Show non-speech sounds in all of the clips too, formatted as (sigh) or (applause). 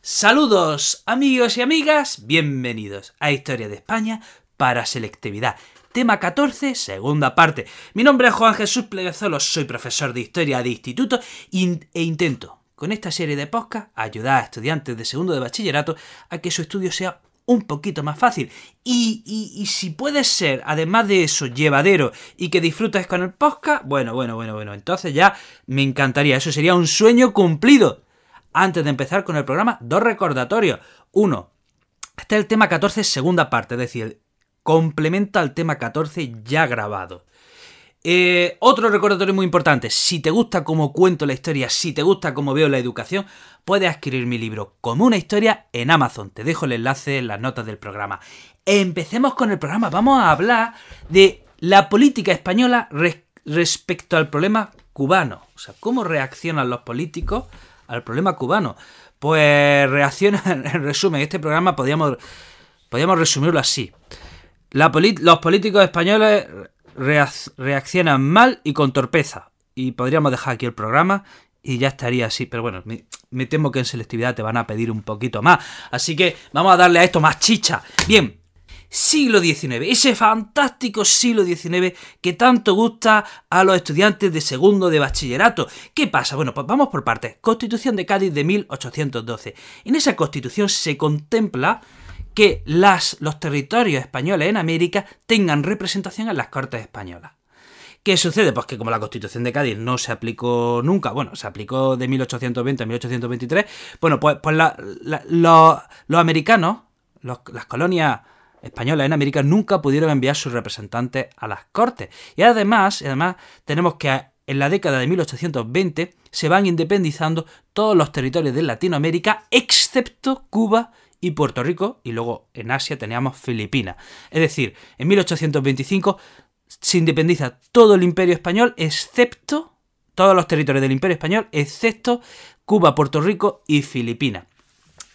Saludos amigos y amigas, bienvenidos a Historia de España para Selectividad. Tema 14, segunda parte. Mi nombre es Juan Jesús Pleguezolo, soy profesor de Historia de Instituto e intento, con esta serie de podcast, ayudar a estudiantes de segundo de bachillerato a que su estudio sea un poquito más fácil. Y, y, si puede ser, además de eso, llevadero y que disfrutes con el podcast, bueno, bueno, bueno, bueno, entonces ya me encantaría. Eso sería un sueño cumplido. Antes de empezar con el programa, dos recordatorios. Uno, este es el tema 14, segunda parte, es decir, complementa al tema 14 ya grabado. Eh, otro recordatorio muy importante, si te gusta cómo cuento la historia, si te gusta cómo veo la educación, puedes adquirir mi libro como una historia en Amazon. Te dejo el enlace en las notas del programa. Empecemos con el programa. Vamos a hablar de la política española respecto al problema cubano. O sea, cómo reaccionan los políticos al problema cubano. Pues reaccionan, (laughs) en resumen, este programa podríamos, podríamos resumirlo así. los políticos españoles reaccionan mal y con torpeza. Y podríamos dejar aquí el programa y ya estaría así. Pero bueno, me, temo que en selectividad te van a pedir un poquito más. Así que vamos a darle a esto más chicha. Bien, siglo XIX, ese fantástico siglo XIX que tanto gusta a los estudiantes de segundo de bachillerato. ¿Qué pasa? Bueno, pues vamos por partes. Constitución de Cádiz de 1812. En esa constitución se contempla que las, los territorios españoles en América tengan representación en las Cortes Españolas. ¿Qué sucede? Pues que como la Constitución de Cádiz no se aplicó nunca, bueno, se aplicó de 1820 a 1823, bueno, pues, pues los, americanos, las colonias españolas en América nunca pudieron enviar sus representantes a las Cortes. Y además, además tenemos que en la década de 1820 se van independizando todos los territorios de Latinoamérica, excepto Cuba y Puerto Rico, y luego en Asia teníamos Filipinas. Es decir, en 1825 se independiza todo el imperio español, excepto todos los territorios del imperio español, excepto Cuba, Puerto Rico y Filipinas.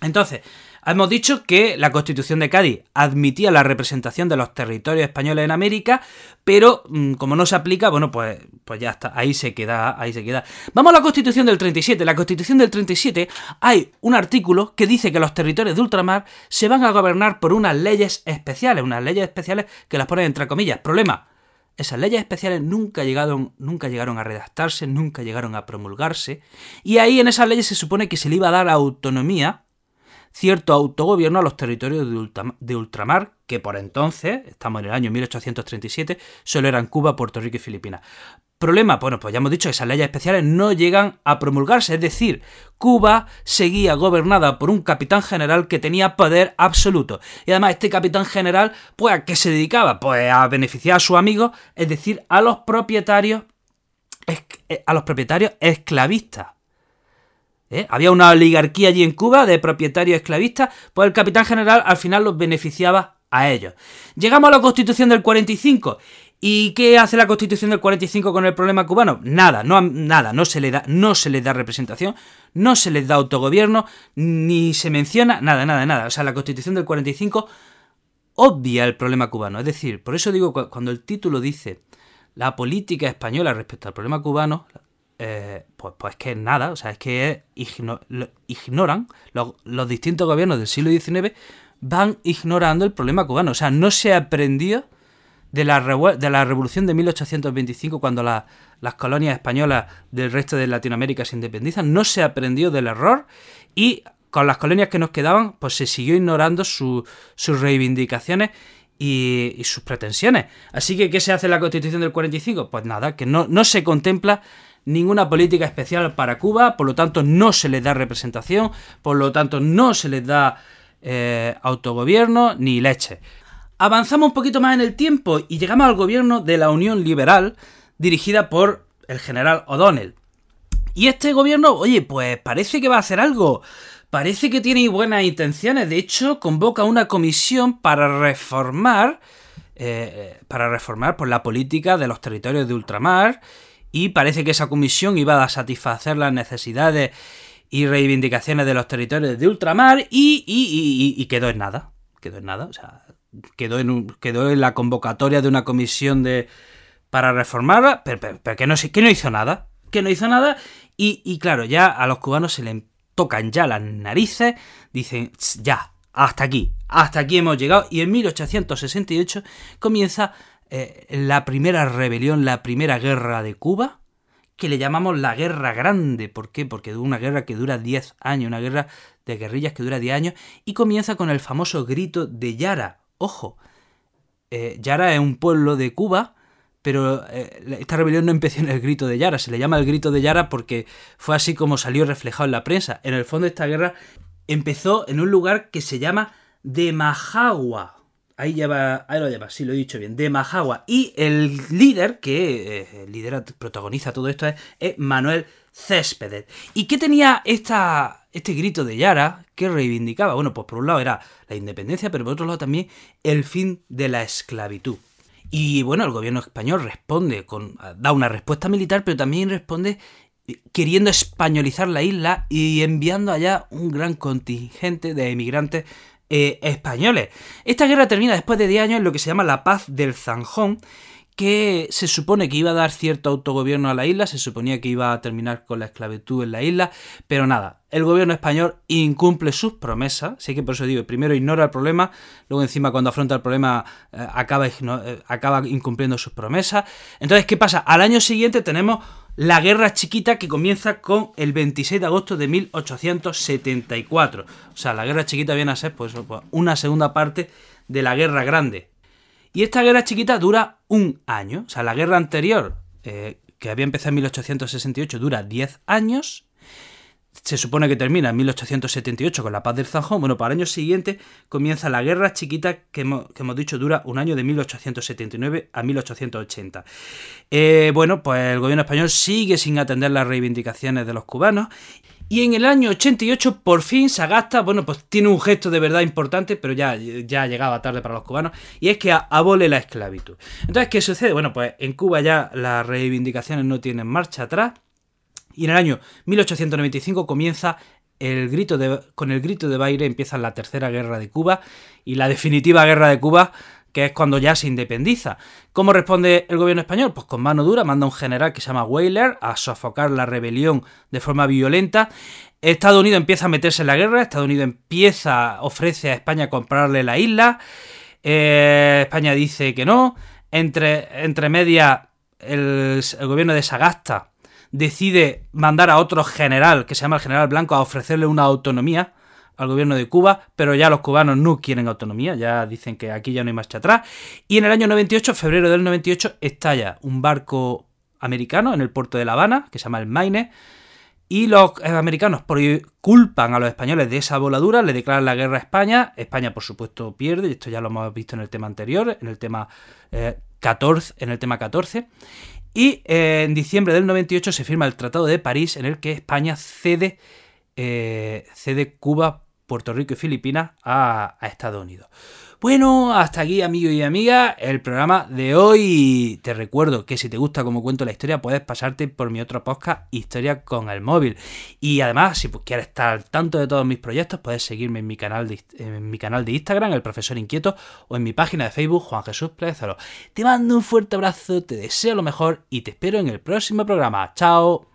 Entonces, Hemos dicho que la Constitución de Cádiz admitía la representación de los territorios españoles en América, pero mm, como no se aplica, bueno, pues, pues ya está, ahí se queda, ahí se queda. Vamos a la Constitución del 37. La Constitución del 37 hay un artículo que dice que los territorios de ultramar se van a gobernar por unas leyes especiales, unas leyes especiales que las ponen entre comillas. Problema, esas leyes especiales nunca llegaron, nunca llegaron a redactarse, nunca llegaron a promulgarse, y ahí en esas leyes se supone que se le iba a dar autonomía cierto autogobierno a los territorios de, ultramar, que por entonces, estamos en el año 1837, solo eran Cuba, Puerto Rico y Filipinas. Problema, bueno, pues ya hemos dicho que esas leyes especiales no llegan a promulgarse, es decir, Cuba seguía gobernada por un capitán general que tenía poder absoluto. Y además este capitán general, pues ¿a qué se dedicaba? Pues a beneficiar a sus amigos, es decir, a los propietarios eh, a los propietarios esclavistas. ¿Eh? Había una oligarquía allí en Cuba de propietarios esclavistas, pues el capitán general al final los beneficiaba a ellos. Llegamos a la constitución del 45. ¿Y qué hace la constitución del 45 con el problema cubano? Nada, no, nada, no se, le da, no se les da representación, no se les da autogobierno, ni se menciona nada, nada, nada. O sea, la constitución del 45 obvia el problema cubano. Es decir, por eso digo, cuando el título dice la política española respecto al problema cubano, eh, pues, pues que nada, o sea, es que ignoran, los, distintos gobiernos del siglo XIX van ignorando el problema cubano, o sea, no se aprendió de la, de la revolución de 1825 cuando las colonias españolas del resto de Latinoamérica se independizan, no se aprendió del error y con las colonias que nos quedaban, pues se siguió ignorando sus reivindicaciones y, sus pretensiones. Así que, ¿qué se hace en la Constitución del 45? Pues nada, que no, no se contempla ninguna política especial para Cuba, por lo tanto no se les da representación, por lo tanto no se les da eh, autogobierno ni leche. Avanzamos un poquito más en el tiempo y llegamos al gobierno de la Unión Liberal dirigida por el general O'Donnell. Y este gobierno, oye, pues parece que va a hacer algo. Parece que tiene buenas intenciones. De hecho, convoca una comisión para reformar. Eh, para reformar por pues, la política de los territorios de ultramar y parece que esa comisión iba a satisfacer las necesidades y reivindicaciones de los territorios de ultramar y, quedó en nada. Quedó en nada. O sea, quedó en, quedó en la convocatoria de una comisión de para reformarla, pero, que, no, que no hizo nada. Que no hizo nada y, claro, ya a los cubanos se, le, tocan ya las narices, dicen, ya, hasta aquí, hasta aquí hemos llegado, y en 1868 comienza eh, la primera rebelión, la primera guerra de Cuba, que le llamamos la Guerra Grande. ¿Por qué? Porque es una guerra que dura 10 años, una guerra de guerrillas que dura 10 años, y comienza con el famoso grito de Yara. Ojo, eh, Yara es un pueblo de Cuba, pero eh, esta rebelión no empezó en el grito de Yara, se le llama el grito de Yara porque fue así como salió reflejado en la prensa. En el fondo esta guerra empezó en un lugar que se llama de Ahí, lleva, ahí lo lleva, sí, lo he dicho bien, de Majagua. Y el líder que eh, lidera, protagoniza todo esto es, Manuel Céspedes. ¿Y qué tenía esta, este grito de Yara que reivindicaba? Bueno, pues por un lado era la independencia, pero por otro lado también el fin de la esclavitud. Y bueno, el gobierno español responde da una respuesta militar, pero también responde queriendo españolizar la isla y enviando allá un gran contingente de emigrantes eh, españoles. Esta guerra termina después de 10 años en lo que se llama la paz del Zanjón, que se supone que iba a dar cierto autogobierno a la isla, se suponía que iba a terminar con la esclavitud en la isla, pero nada, el gobierno español incumple sus promesas, así que por eso digo, primero ignora el problema, luego encima cuando afronta el problema eh, acaba, eh, acaba incumpliendo sus promesas. Entonces, ¿qué pasa? Al año siguiente tenemos la guerra chiquita que comienza con el 26 de agosto de 1874. O sea, la guerra chiquita viene a ser pues, pues una segunda parte de la guerra grande. Y esta guerra chiquita dura un año. O sea, la guerra anterior, eh, que había empezado en 1868, dura 10 años. Se supone que termina en 1878 con la paz del Zanjón. Bueno, para el año siguiente comienza la guerra chiquita que hemos, dicho dura un año de 1879 a 1880. Eh, bueno, pues el gobierno español sigue sin atender las reivindicaciones de los cubanos y en el año 88 por fin Sagasta, bueno, pues tiene un gesto de verdad importante, pero ya, ya llegaba tarde para los cubanos, y es que abole la esclavitud. Entonces, ¿qué sucede? Bueno, pues en Cuba ya las reivindicaciones no tienen marcha atrás, y en el año 1895 comienza el grito de, con el grito de baile empieza la tercera guerra de Cuba y la definitiva guerra de Cuba que es cuando ya se independiza. ¿Cómo responde el gobierno español? Pues con mano dura, manda un general que se llama Weyler a sofocar la rebelión de forma violenta. Estados Unidos empieza a meterse en la guerra, Estados Unidos empieza, ofrece a España comprarle la isla, eh, España dice que no, entre, entre el, el gobierno de Sagasta decide mandar a otro general, que se llama el general Blanco, a ofrecerle una autonomía, al gobierno de Cuba, pero ya los cubanos no quieren autonomía, ya dicen que aquí ya no hay marcha atrás. Y en el año 98, febrero del 98, estalla un barco americano en el puerto de La Habana, que se llama el Maine, y los eh, americanos culpan a los españoles de esa voladura, le declaran la guerra a España, España por supuesto pierde, y esto ya lo hemos visto en el tema anterior, en el tema 14, eh, en el tema 14. Y eh, en diciembre del 98 se firma el Tratado de París en el que España cede, cede Cuba Puerto Rico y Filipinas a, Estados Unidos. Bueno, hasta aquí amigos y amigas el programa de hoy. Te recuerdo que si te gusta como cuento la historia puedes pasarte por mi otro podcast Historia con el móvil. Y además, si quieres estar al tanto de todos mis proyectos, puedes seguirme en mi canal de, en mi canal de Instagram, El Profesor Inquieto, o en mi página de Facebook, Juan Jesús Plezaro. Te mando un fuerte abrazo, te deseo lo mejor y te espero en el próximo programa. Chao.